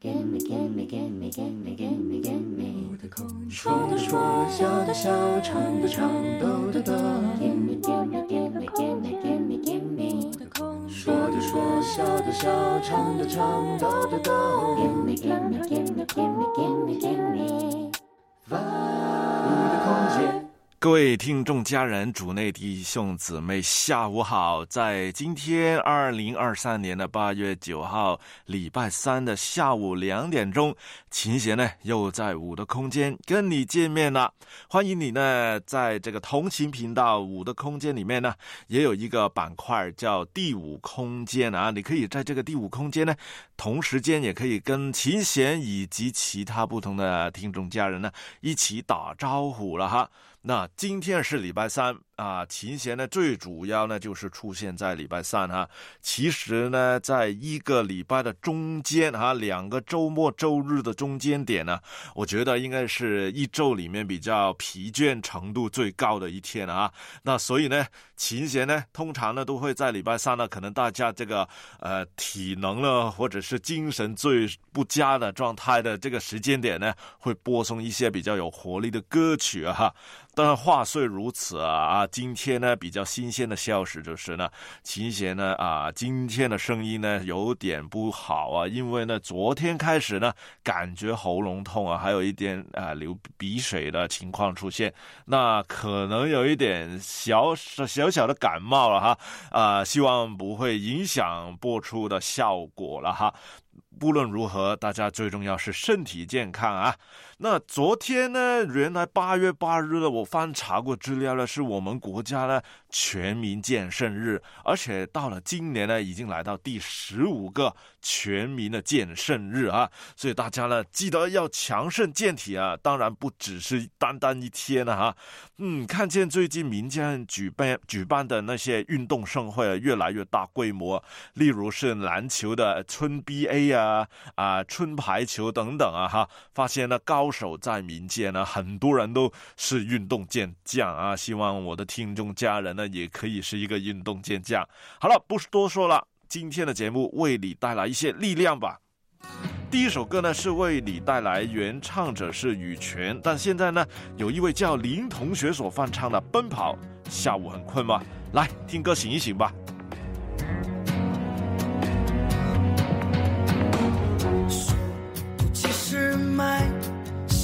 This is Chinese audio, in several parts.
Gimme, gimme, gimme, gimme, gimme, gimme. 说的说，笑的笑，唱的唱，抖的逗。Gimme, gimme, gimme, gimme, gimme, gimme. 说的说，笑的笑，唱的唱，抖的抖。Gimme, gimme, gimme, gimme, gimme, gimme. 我的空间。各位听众、家人、主内弟兄姊妹，下午好！在今天二零二三年的八月九号，礼拜三的下午两点钟，琴弦呢又在五的空间跟你见面了。欢迎你呢，在这个同情频道五的空间里面呢，也有一个板块叫第五空间啊，你可以在这个第五空间呢，同时间也可以跟琴弦以及其他不同的听众家人呢一起打招呼了哈。那今天是礼拜三啊，琴弦呢最主要呢就是出现在礼拜三哈。其实呢，在一个礼拜的中间哈，两个周末周日的中间点呢，我觉得应该是一周里面比较疲倦程度最高的一天啊。那所以呢，琴弦呢通常呢都会在礼拜三呢，可能大家这个呃体能呢或者是精神最不佳的状态的这个时间点呢，会播送一些比较有活力的歌曲啊哈。但话虽如此啊啊，今天呢比较新鲜的消息就是呢，琴弦呢啊今天的声音呢有点不好啊，因为呢昨天开始呢感觉喉咙痛啊，还有一点啊流鼻水的情况出现，那可能有一点小小小的感冒了哈啊，希望不会影响播出的效果了哈。不论如何，大家最重要是身体健康啊。那昨天呢，原来八月八日呢，我翻查过资料呢，是我们国家呢全民健身日，而且到了今年呢，已经来到第十五个全民的健身日啊，所以大家呢记得要强身健体啊，当然不只是单单一天了哈。嗯，看见最近民间举办举办的那些运动盛会越来越大规模，例如是篮球的春 BA 啊啊春排球等等啊哈，发现呢高。手在民间呢，很多人都是运动健将啊！希望我的听众家人呢，也可以是一个运动健将。好了，不多说了，今天的节目为你带来一些力量吧。第一首歌呢，是为你带来原唱者是羽泉，但现在呢，有一位叫林同学所翻唱的《奔跑》。下午很困吗？来听歌醒一醒吧其实。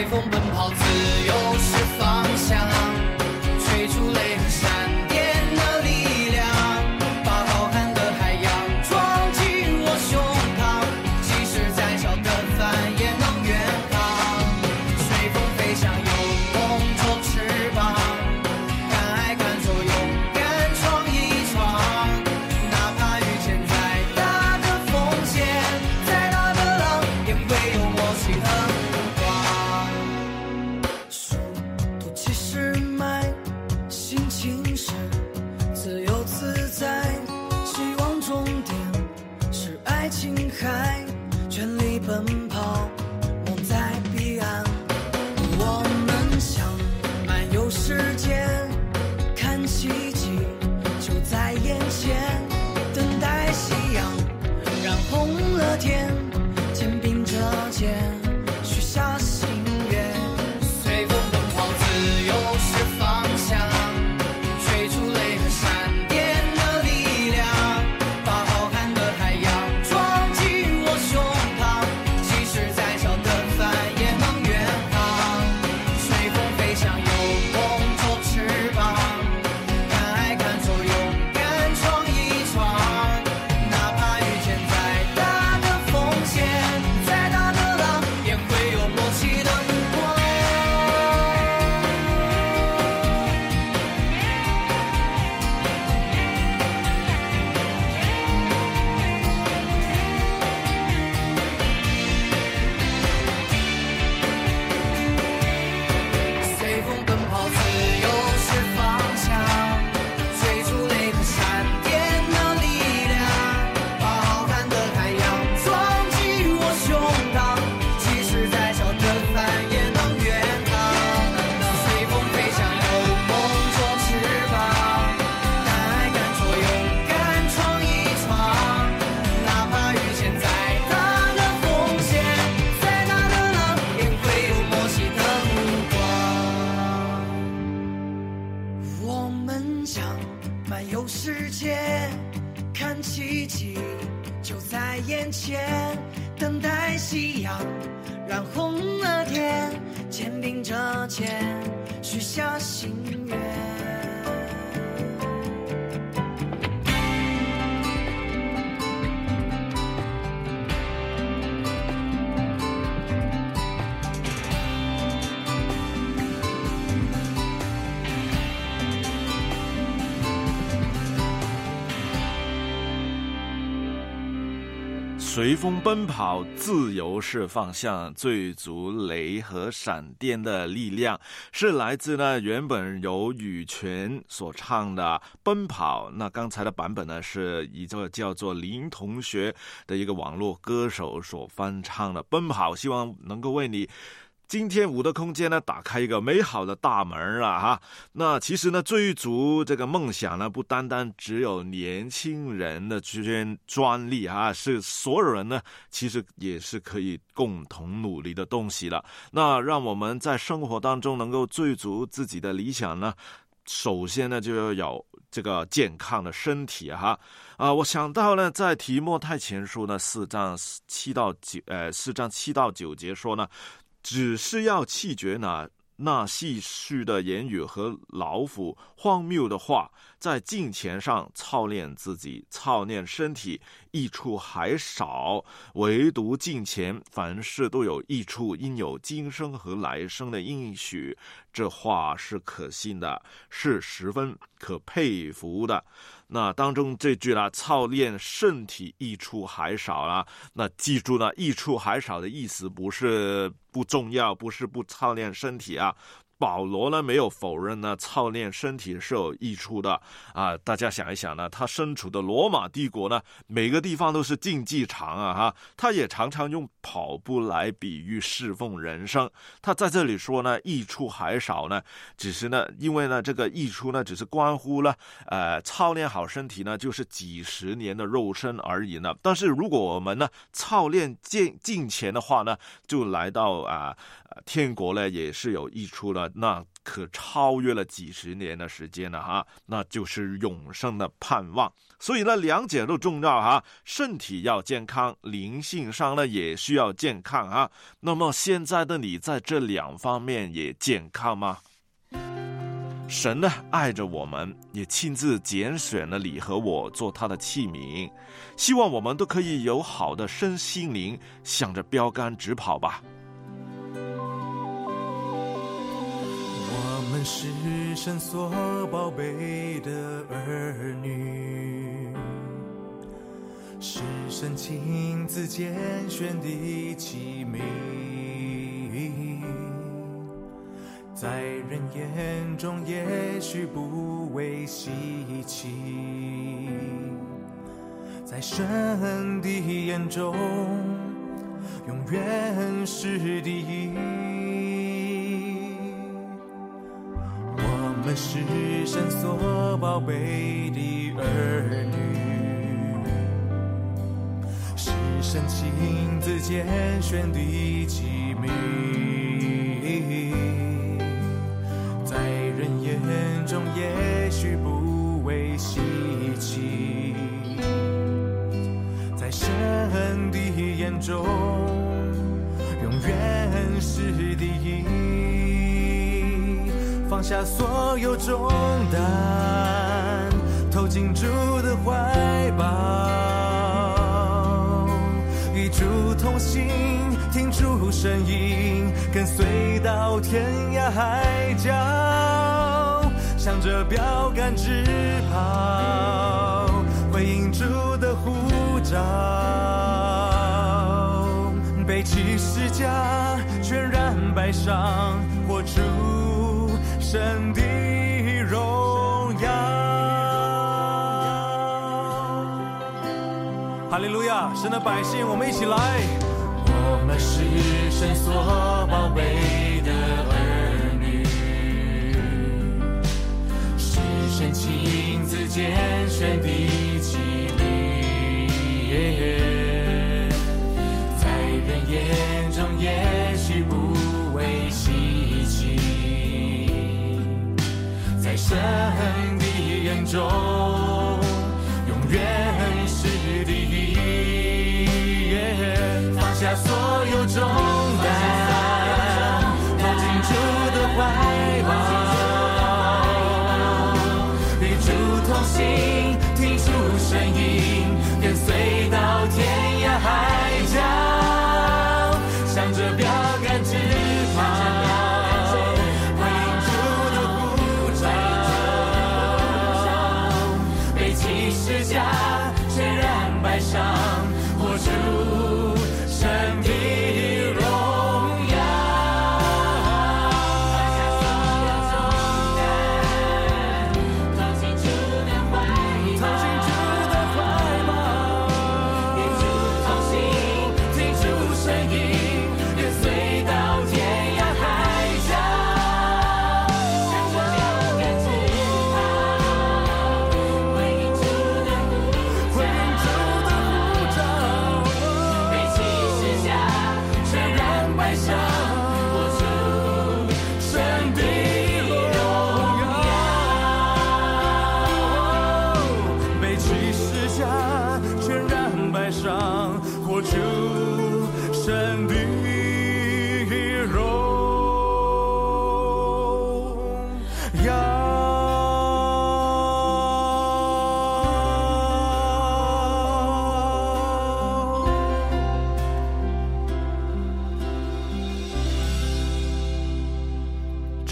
随风奔跑，自由是方向。想漫游世界看奇迹就在眼前等待夕阳染红了天肩并着肩许下心愿。随风奔跑，自由是方向，最足雷和闪电的力量，是来自呢原本由羽泉所唱的《奔跑》。那刚才的版本呢，是一个叫做林同学的一个网络歌手所翻唱的《奔跑》，希望能够为你。今天五的空间呢，打开一个美好的大门啊！哈，那其实呢，追逐这个梦想呢，不单单只有年轻人的这些专利啊，是所有人呢，其实也是可以共同努力的东西了。那让我们在生活当中能够追逐自己的理想呢，首先呢，就要有这个健康的身体哈啊！我想到呢，在提莫太前书呢四章七到九呃四章七到九节说呢。只是要弃绝那那戏谑的言语和老虎荒谬的话，在金钱上操练自己，操练身体，益处还少；唯独金钱，凡事都有益处，应有今生和来生的应许。这话是可信的，是十分可佩服的。那当中这句啦，操练身体益处还少啦。那记住呢，益处还少的意思不是不重要，不是不操练身体啊。保罗呢没有否认呢，操练身体是有益处的啊！大家想一想呢，他身处的罗马帝国呢，每个地方都是竞技场啊，哈，他也常常用跑步来比喻侍奉人生。他在这里说呢，益处还少呢，只是呢，因为呢，这个益处呢，只是关乎了呃，操练好身体呢，就是几十年的肉身而已呢。但是如果我们呢，操练进进前的话呢，就来到啊。天国呢也是有益处了，那可超越了几十年的时间了哈，那就是永生的盼望。所以呢，两者都重要哈，身体要健康，灵性上呢也需要健康啊。那么现在的你在这两方面也健康吗？神呢爱着我们，也亲自拣选了你和我做他的器皿，希望我们都可以有好的身心灵，向着标杆直跑吧。是神所宝贝的儿女，是神亲自拣选的器皿，在人眼中也许不为稀奇，在神的眼中永远是第一。我们是神所宝贝的儿女，是神亲自拣选的器皿，下所有重担，投进主的怀抱，与主同行，听主声音，跟随到天涯海角，向着标杆直跑，回应主的呼召，背起十架，全然摆上，神的荣耀，哈利路亚！神的百姓，我们一起来。我们是神所宝贝的儿女，是神亲自拣选的器皿，在人眼中也在你眼中永远是第一放下所有重担抱紧主的怀抱与主同行。背起十架，全然白上，活出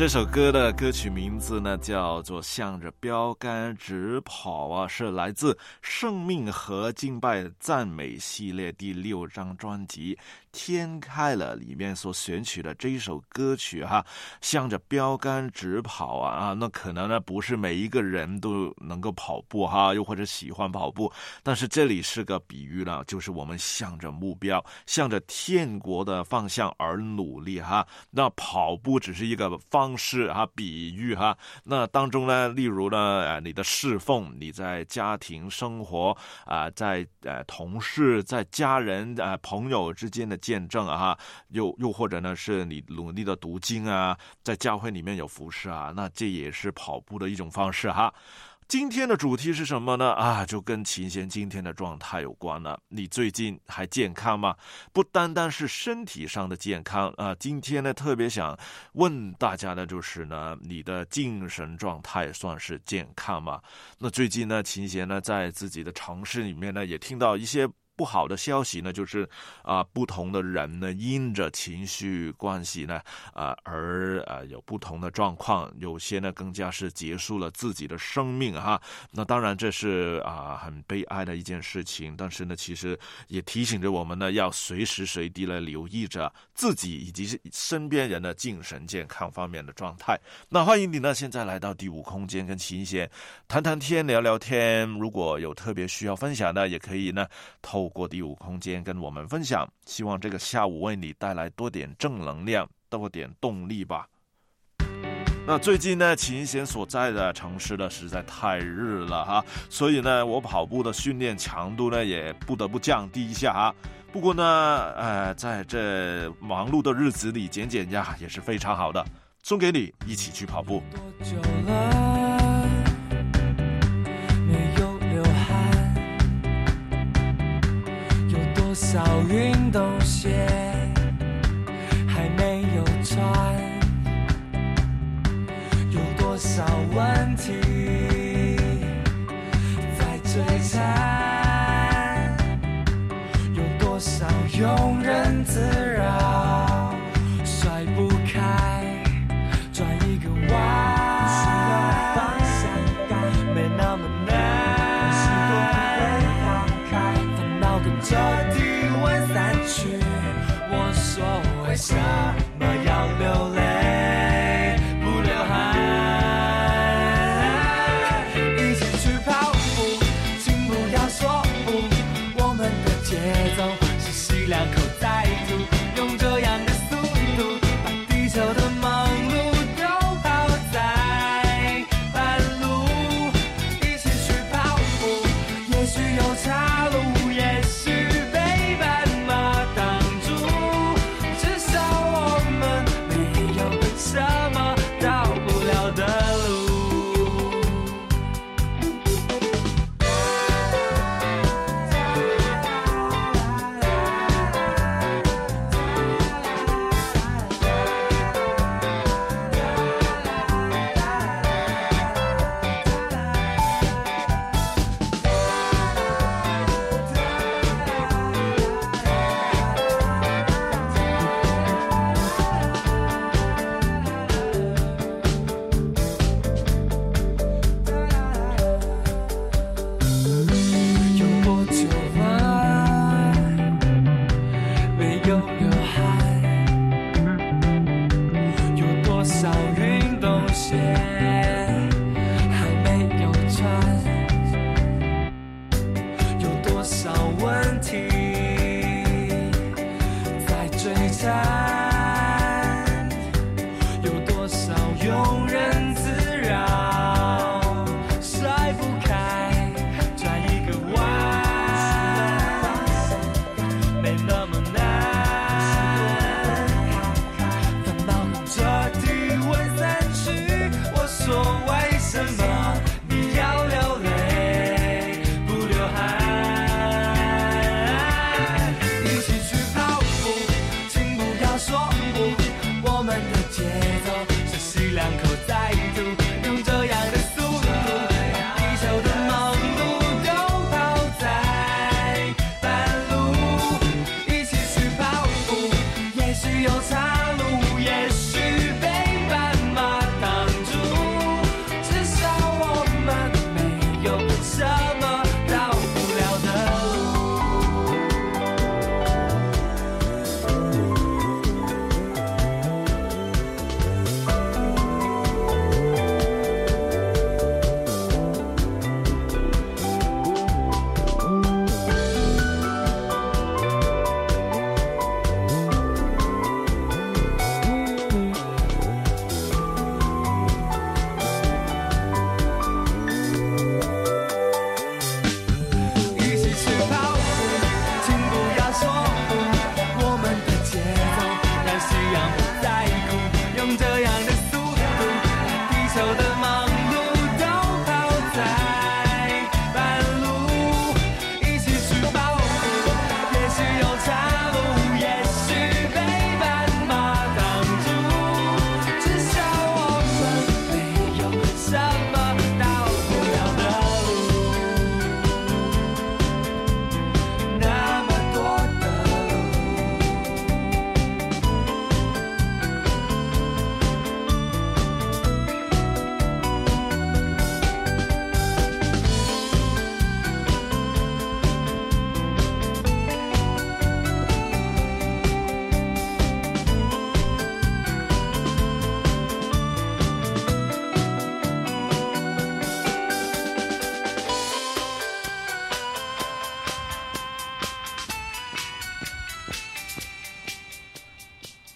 这首歌的歌曲名字呢，叫做《向着标杆直跑》啊，是来自《生命和敬拜赞美》系列第六张专辑《天开了》里面所选取的这一首歌曲哈。向着标杆直跑啊啊，那可能呢不是每一个人都能够跑步哈，又或者喜欢跑步，但是这里是个比喻了，就是我们向着目标，向着天国的方向而努力哈。那跑步只是一个方式哈，比喻哈。那当中呢，例如呢，呃，你的侍奉，你在家庭生活啊、在呃同事、在家人、呃朋友之间的见证啊，哈又又或者呢，是你努力的读经啊，在教会里面有服侍啊，那这也是跑步的一种方式哈。今天的主题是什么呢？啊，就跟琴弦今天的状态有关了。你最近还健康吗？不单单是身体上的健康啊，今天呢特别想问大家的就是呢，你的精神状态算是健康吗？那最近呢，琴弦呢在自己的城市里面呢，也听到一些。不好的消息呢，就是啊、不同的人呢，因着情绪关系呢，啊、而啊、有不同的状况，有些呢更加是结束了自己的生命哈。那当然这是啊、很悲哀的一件事情，但是呢，其实也提醒着我们呢，要随时随地来留意着自己以及身边人的精神健康方面的状态。那欢迎你呢，现在来到第五空间跟琴弦谈谈天、聊聊天。如果有特别需要分享的，也可以呢投过第五空间跟我们分享。希望这个下午为你带来多点正能量，多点动力吧。那最近呢，琴弦所在的城市呢实在太热了哈，所以呢，我跑步的训练强度呢也不得不降低一下哈。不过呢，呃，在这忙碌的日子里减减压也是非常好的，送给你一起去跑步。少运动鞋还没有穿？有多少问题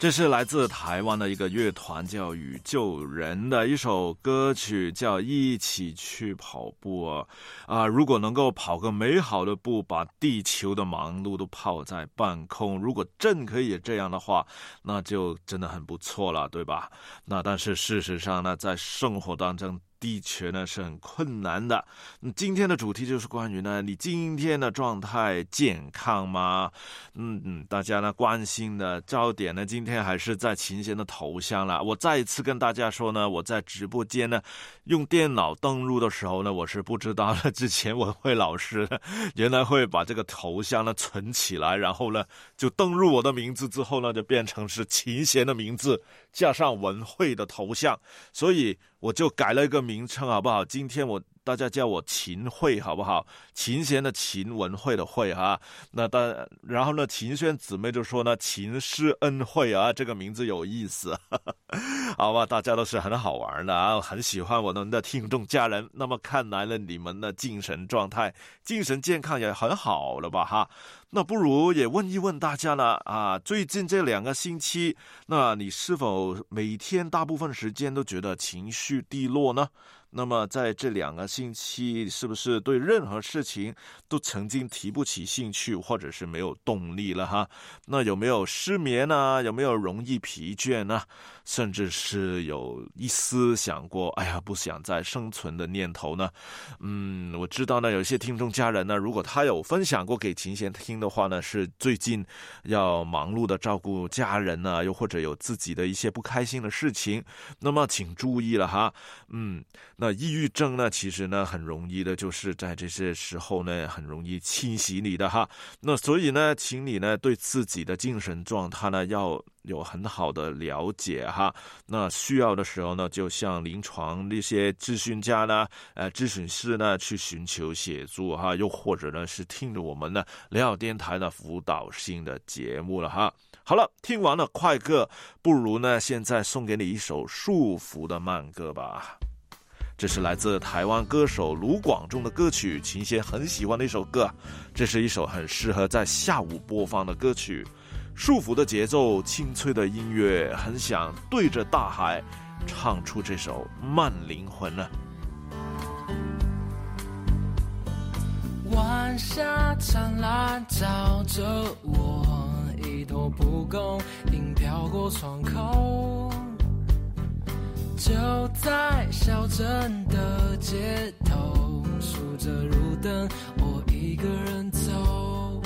这是来自台湾的一个乐团，叫宇宙人的一首歌曲，叫《一起去跑步》啊啊！如果能够跑个美好的步，把地球的忙碌都抛在半空，如果真可以这样的话，那就真的很不错了，对吧？那但是事实上呢，在生活当中，的确呢是很困难的。嗯，今天的主题就是关于呢，你今天的状态健康吗？嗯嗯，大家呢关心的焦点呢，今天还是在琴弦的头像了。我再一次跟大家说呢，我在直播间呢用电脑登录的时候呢，我是不知道的。之前文慧老师原来会把这个头像呢存起来，然后呢就登录我的名字之后呢，就变成是琴弦的名字加上文慧的头像，所以我就改了一个名称，好不好？今天我大家叫我秦桧，好不好？琴弦的琴，文慧的慧哈。那当然后呢，秦轩姊妹就说呢，秦师恩惠啊，这个名字有意思，好吧？大家都是很好玩的啊，很喜欢我们的听众家人。那么看来呢，你们的精神状态、精神健康也很好了吧？哈。那不如也问一问大家呢啊，最近这两个星期，那你是否每天大部分时间都觉得情绪低落呢？那么在这两个星期，是不是对任何事情都曾经提不起兴趣，或者是没有动力了哈？那有没有失眠呢？有没有容易疲倦呢？甚至是有一丝想过，哎呀，不想再生存的念头呢？嗯，我知道呢，有些听众家人呢，如果他有分享过给琴弦听的话呢，是最近要忙碌的照顾家人呢，又或者有自己的一些不开心的事情，那么请注意了哈。嗯，那抑郁症呢，其实呢很容易的，就是在这些时候呢，很容易侵袭你的哈。那所以呢，请你呢对自己的精神状态呢要有很好的了解哈。那需要的时候呢，就向临床那些咨询家呢、呃咨询师呢去寻求协助哈，又或者呢是听着我们的良好电台的辅导性的节目了哈。好了，听完了快歌，不如呢现在送给你一首束缚的慢歌吧。这是来自台湾歌手卢广仲的歌曲，琴弦很喜欢的一首歌。这是一首很适合在下午播放的歌曲。束缚的节奏，清脆的音乐，很想对着大海唱出这首慢灵魂呢。晚霞灿烂照着我，一朵蒲公英飘过窗口。就在小镇的街头，数着路灯，我一个人走，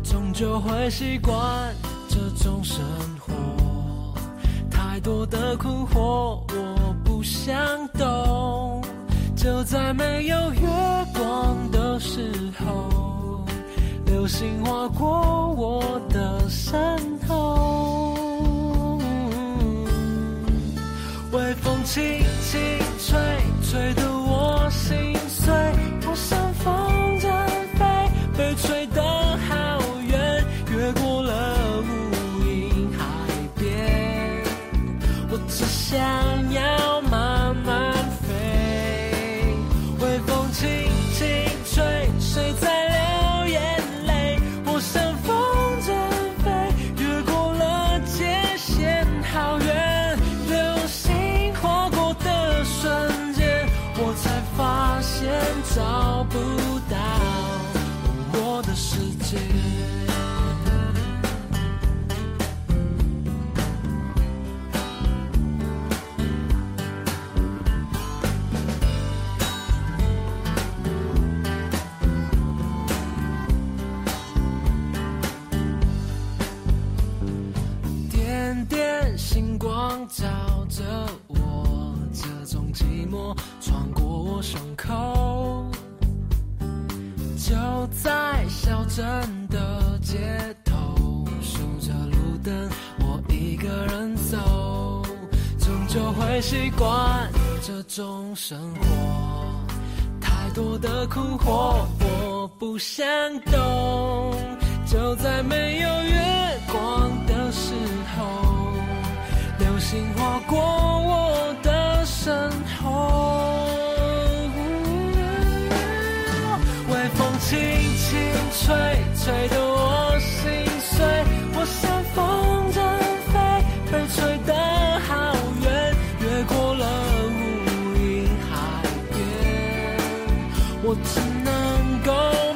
终究会习惯这种生活。太多的困惑，我不想懂。就在没有月光的时候，流星划过我的身后，微习惯这种生活。太多的困惑，我不想懂。就在没有月光的时候，流星划过我的身后。微风轻轻吹，吹得我我只能够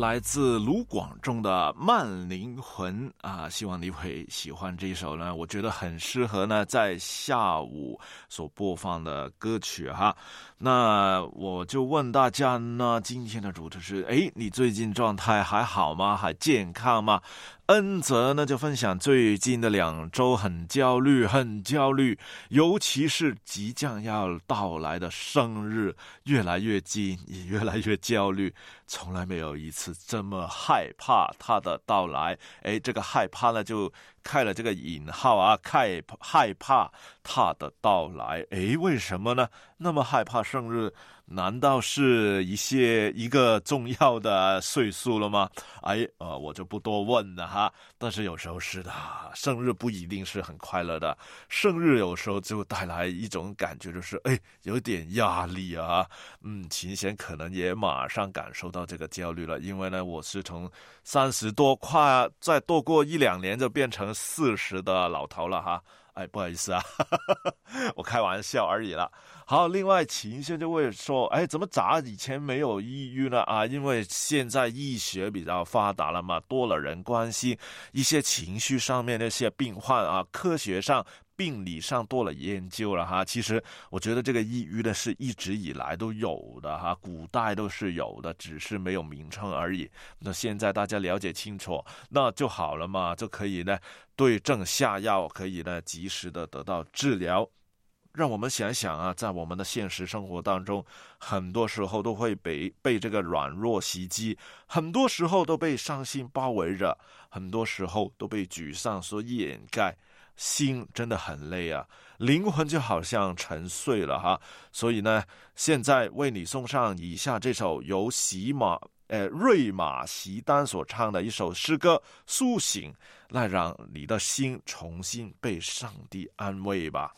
来自卢广仲的《慢灵魂》啊，希望你会喜欢这一首呢。我觉得很适合呢，在下午所播放的歌曲哈。那我就问大家呢，今天的主题是：哎，你最近状态还好吗？还健康吗？恩泽呢就分享最近的两周很焦虑，很焦虑，尤其是即将要到来的生日，越来越近，也越来越焦虑，从来没有一次这么害怕他的到来。哎，这个害怕呢就。开了这个引号啊，害害怕他的到来，诶，为什么呢？那么害怕生日？难道是一些一个重要的岁数了吗？哎，呃，我就不多问了哈。但是有时候是的，生日不一定是很快乐的，生日有时候就带来一种感觉，就是哎，有点压力啊。嗯，琴弦可能也马上感受到这个焦虑了，因为呢，我是从三十多快再多过一两年就变成四十的老头了哈。哎，不好意思啊，哈哈哈我开玩笑而已了。好，另外情绪就会说，哎，怎么咋以前没有抑郁呢？啊，因为现在医学比较发达了嘛，多了人关心一些情绪上面那些病患啊，科学上。病理上多了研究了哈，其实我觉得这个抑郁呢是一直以来都有的哈，古代都是有的，只是没有名称而已。那现在大家了解清楚，那就好了嘛，就可以呢对症下药，可以呢及时的得到治疗。让我们想想啊，在我们的现实生活当中，很多时候都会被被这个软弱袭击，很多时候都被伤心包围着，很多时候都被沮丧所掩盖。心真的很累啊，灵魂就好像沉睡了哈。所以呢，现在为你送上以下这首由喜马呃瑞马席丹所唱的一首诗歌《苏醒》，来让你的心重新被上帝安慰吧。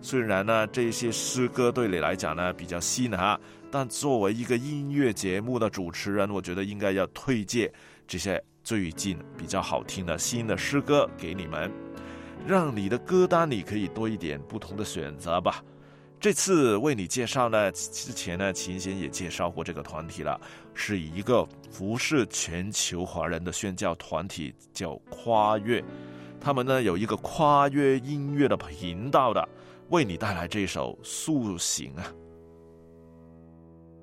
虽然呢，这些诗歌对你来讲呢比较新哈，但作为一个音乐节目的主持人，我觉得应该要推荐这些最近比较好听的新的诗歌给你们。让你的歌单里可以多一点不同的选择吧。这次为你介绍呢，之前呢，琴弦也介绍过这个团体了，是一个服侍全球华人的宣教团体，叫跨越。他们呢有一个跨越音乐的频道的，为你带来这首《苏醒》啊。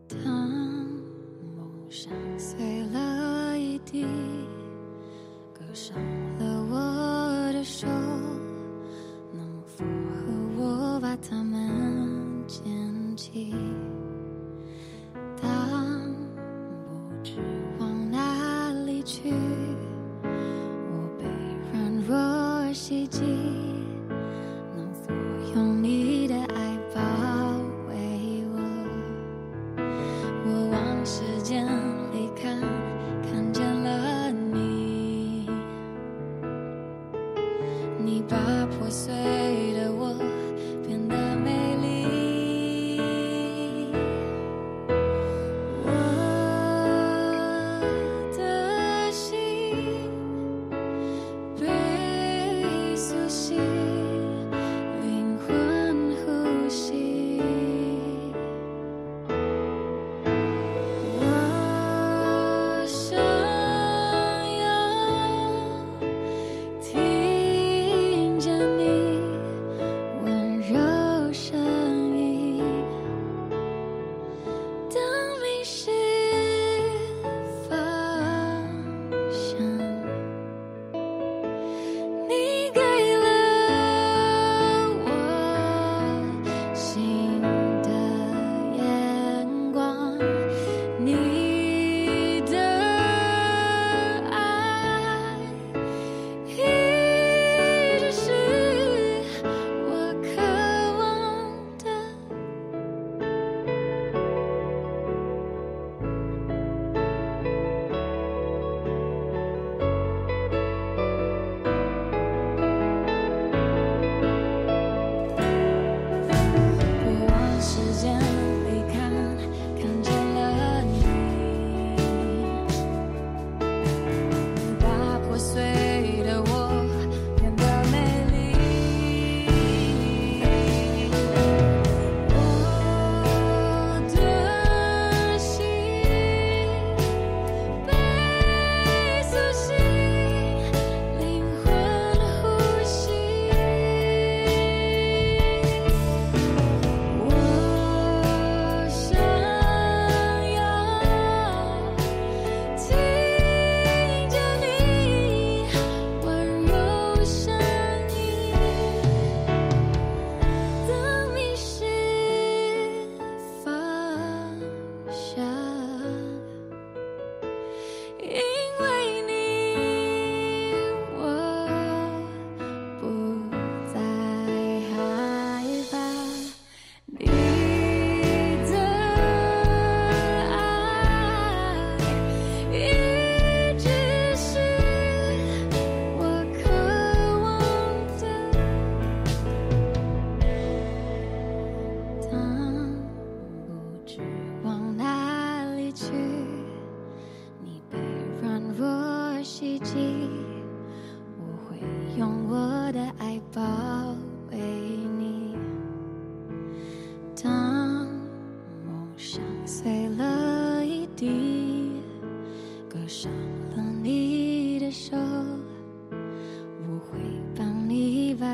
当梦想碎了一地，割手能否和我。把它们捡起。当不知往哪里去，我被软弱袭击，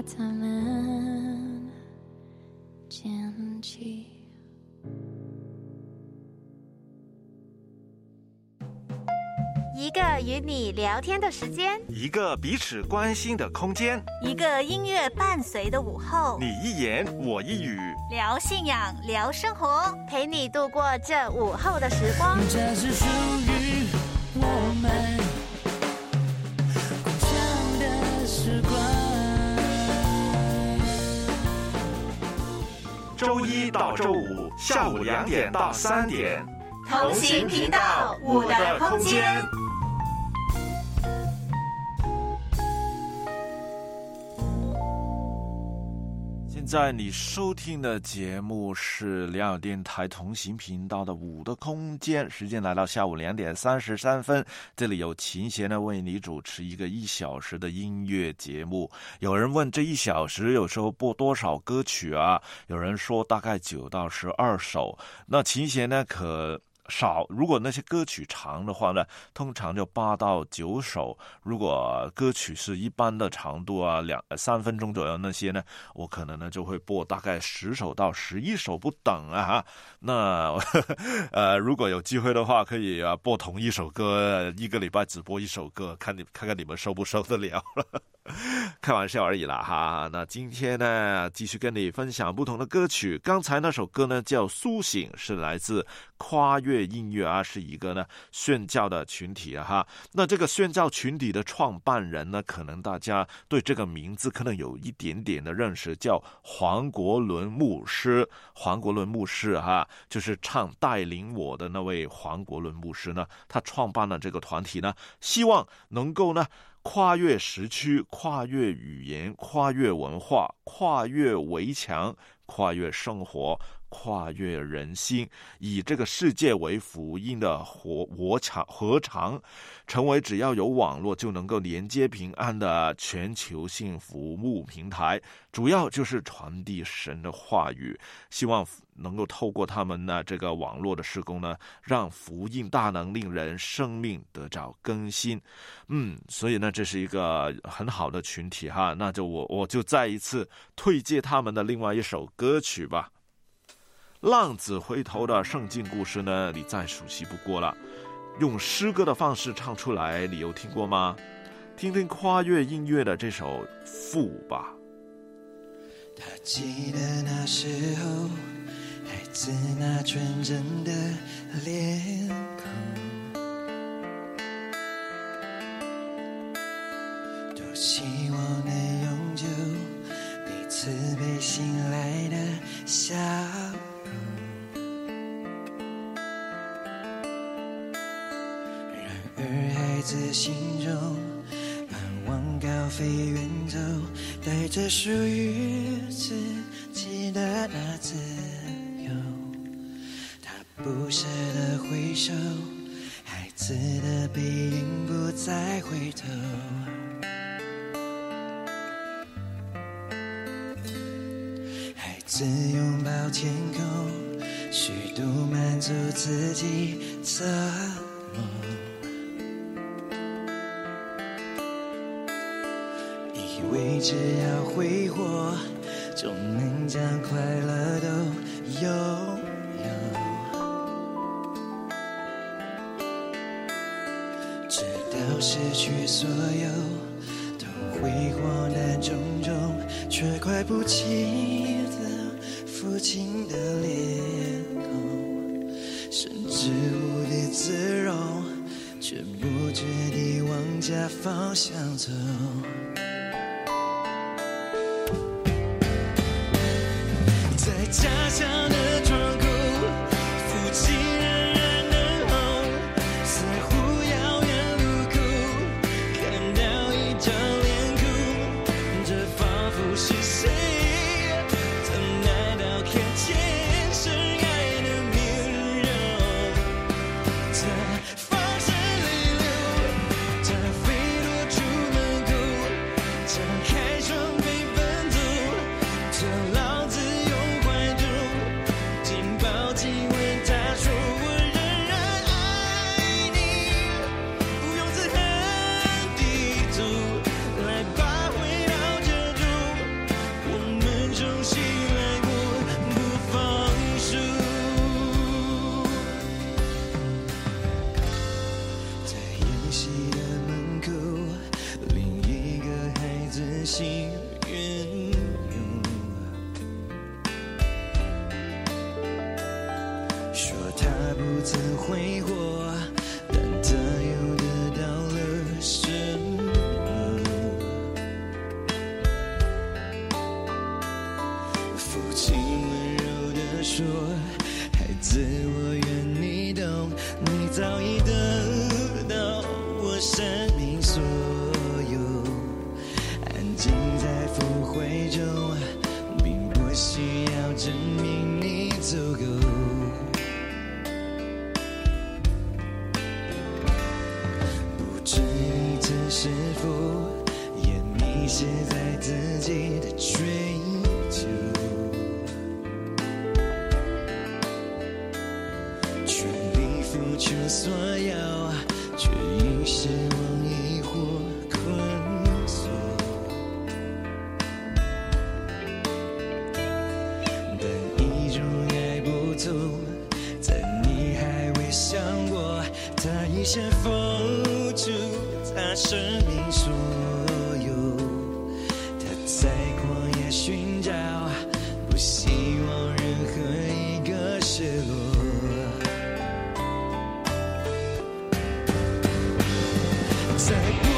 你把它们捡起。一个与你聊天的时间，一个彼此关心的空间，一个音乐伴随的午后，你一言我一语，聊信仰，聊生活，陪你度过这午后的时光。这是属于到周五下午两点到三点，同行频道，我的空间。在你收听的节目是良友电台同行频道的《五的空间》，时间来到下午两点三十三分，这里有琴弦呢为你主持一个一小时的音乐节目。有人问这一小时有时候播多少歌曲啊？有人说大概九到十二首。那琴弦呢可？少，如果那些歌曲长的话呢，通常就八到九首；如果歌曲是一般的长度啊，两三分钟左右那些呢，我可能呢就会播大概十首到十一首不等啊哈。那 呃，如果有机会的话，可以啊播同一首歌，一个礼拜只播一首歌，看你看看你们受不受得了。开玩笑而已啦哈。那今天呢，继续跟你分享不同的歌曲。刚才那首歌呢叫《苏醒》，是来自跨越音乐啊，是一个呢宣教的群体啊哈。那这个宣教群体的创办人呢，可能大家对这个名字可能有一点点的认识，叫黄国伦牧师。黄国伦牧师哈，就是唱带领我的那位黄国伦牧师呢，他创办了这个团体呢，希望能够呢。跨越时区，跨越语言，跨越文化，跨越围墙，跨越生活，跨越人心，以这个世界为福音的活我长何长，成为只要有网络就能够连接平安的全球性服务平台。主要就是传递神的话语，希望能够透过他们呢这个网络的施工呢，让福音大能令人生命得着更新。嗯，所以呢，这是一个很好的群体哈。那就我我就再一次推荐他们的另外一首歌曲吧，《浪子回头》的圣经故事呢，你再熟悉不过了。用诗歌的方式唱出来，你有听过吗？听听跨越音乐的这首《父》吧。他记得那时候，孩子那纯真的脸孔，多希望能永久彼此被醒来的而孩子心中盼望高飞远走，带着属于自己的那自由。他不舍得回首，孩子的背影不再回头。孩子拥抱天空，虚度满足自己侧梦。只要挥霍，就能将快乐都拥有。直到失去所有，都挥霍难种种，却快不记得父亲的脸孔，甚至无地自容，却不觉地往家方向走。在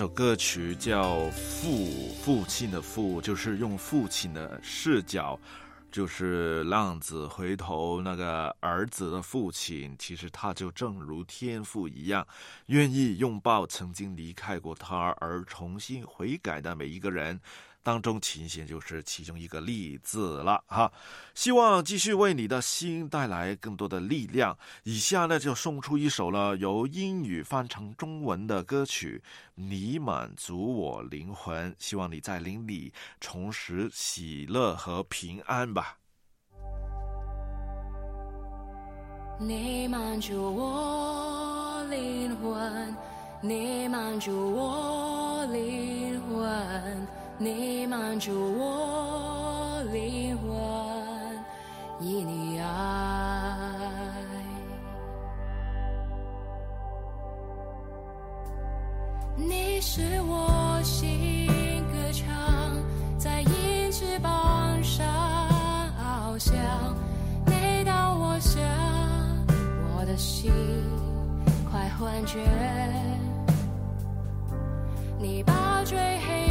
首歌曲叫《父》，父亲的父，就是用父亲的视角，就是浪子回头那个儿子的父亲，其实他就正如天父一样，愿意拥抱曾经离开过他而重新悔改的每一个人。当中，琴弦就是其中一个例子了哈。希望继续为你的心带来更多的力量。以下呢，就送出一首了由英语翻成中文的歌曲《你满足我灵魂》，希望你在灵里重拾喜乐和平安吧。你满足我灵魂，你满足我灵魂，你满足我灵魂，以你爱。你是我心歌唱，在鹰翅膀上翱翔。每当我想，我的心快幻觉。你把最黑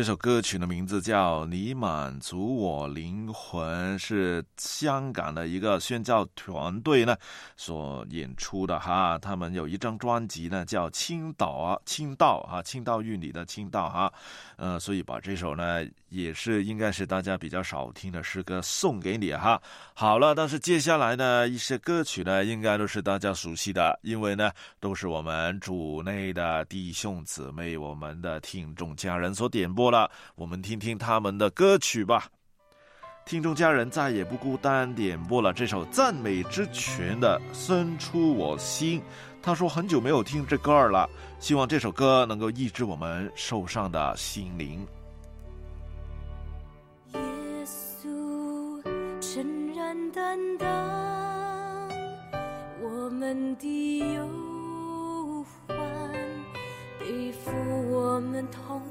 这首歌曲的名字叫《你满足我灵魂》，是香港的一个宣教团队呢所演出的哈。他们有一张专辑呢叫《青岛啊青道啊青道玉女的青道哈，呃，所以把这首呢也是应该是大家比较少听的诗歌送给你哈。好了，但是接下来呢一些歌曲呢应该都是大家熟悉的，因为呢都是我们主内的弟兄姊妹、我们的听众家人所点播了，我们听听他们的歌曲吧。听众家人再也不孤单，点播了这首赞美之泉的《伸出我心》。他说很久没有听这歌儿了，希望这首歌能够医治我们受伤的心灵。担当我们的忧患，背负我们痛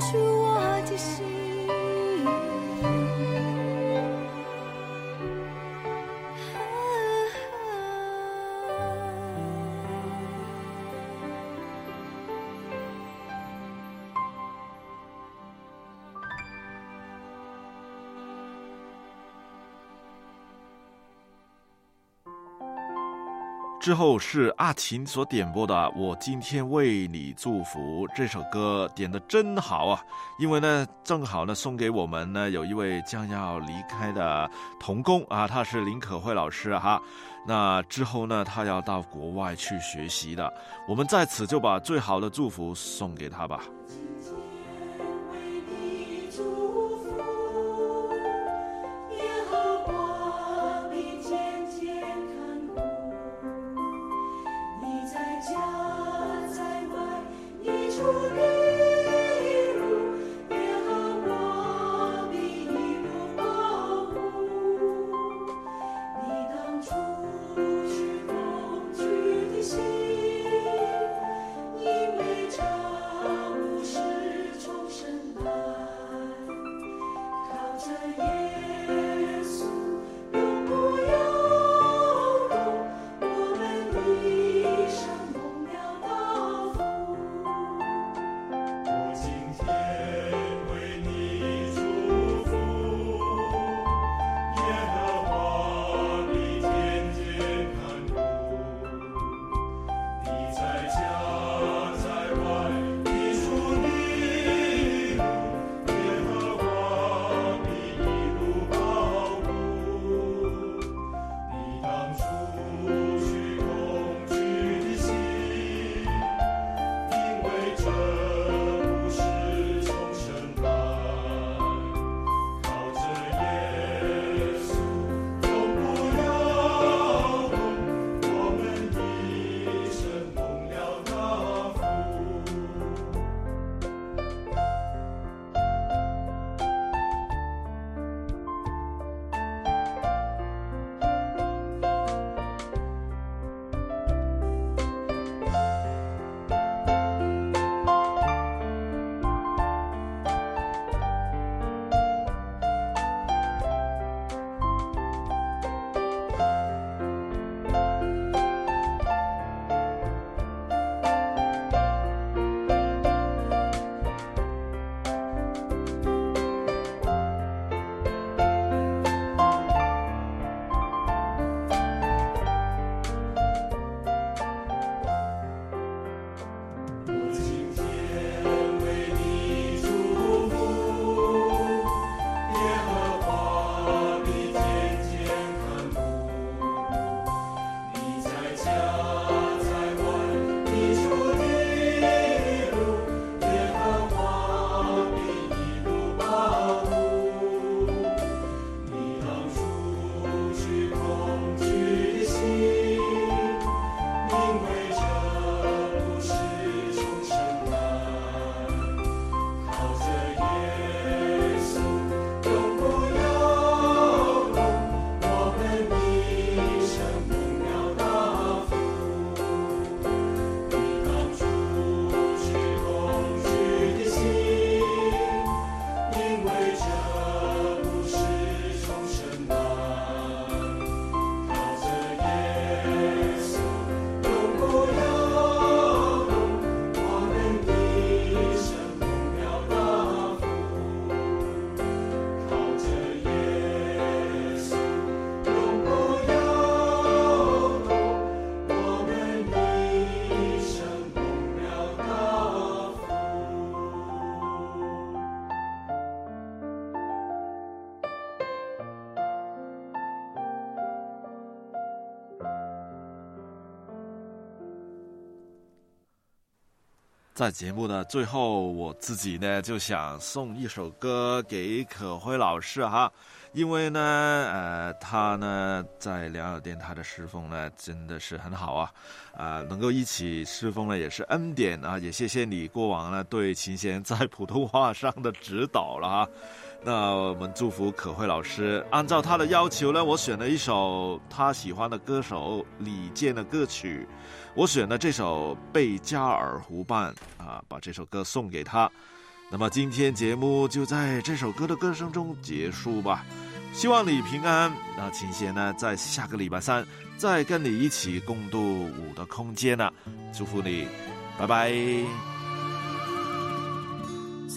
出我的心。之后是阿琴所点播的我今天为你祝福这首歌点的真好啊。因为呢正好呢送给我们呢有一位将要离开的童工啊他是林可慧老师哈。那之后呢他要到国外去学习的。我们在此就把最好的祝福送给他吧。在节目的最后，我自己呢就想送一首歌给可辉老师哈，因为呢，呃，他呢在良友电台的侍奉呢真的是很好啊，啊、能够一起侍奉呢也是恩典啊，也谢谢你过往呢对琴弦在普通话上的指导了哈。那我们祝福可慧老师，按照他的要求呢，我选了一首他喜欢的歌手李健的歌曲，我选了这首《贝加尔湖畔》啊，把这首歌送给他。那么今天节目就在这首歌的歌声中结束吧，希望你平安。那琴弦呢，在下个礼拜三再跟你一起共度舞的空间呢、祝福你，拜拜。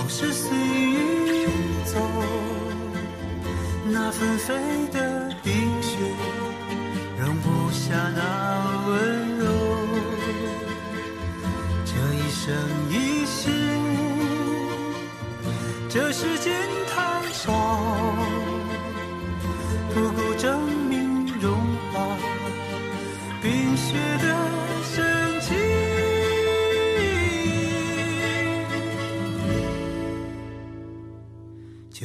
往事随云走，那纷飞的冰雪容不下那温柔。这一生一世，这时间太少，不够证明融化冰雪的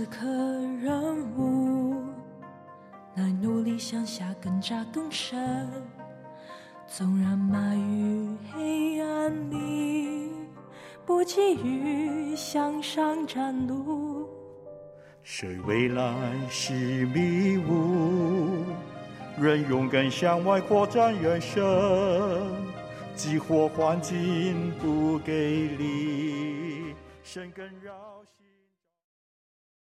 此刻任务，来努力向下更扎更深。纵然埋于黑暗里，不急于向上展露。谁未来是迷雾，仍勇敢向外扩展人生，激活环境不给力，生根绕。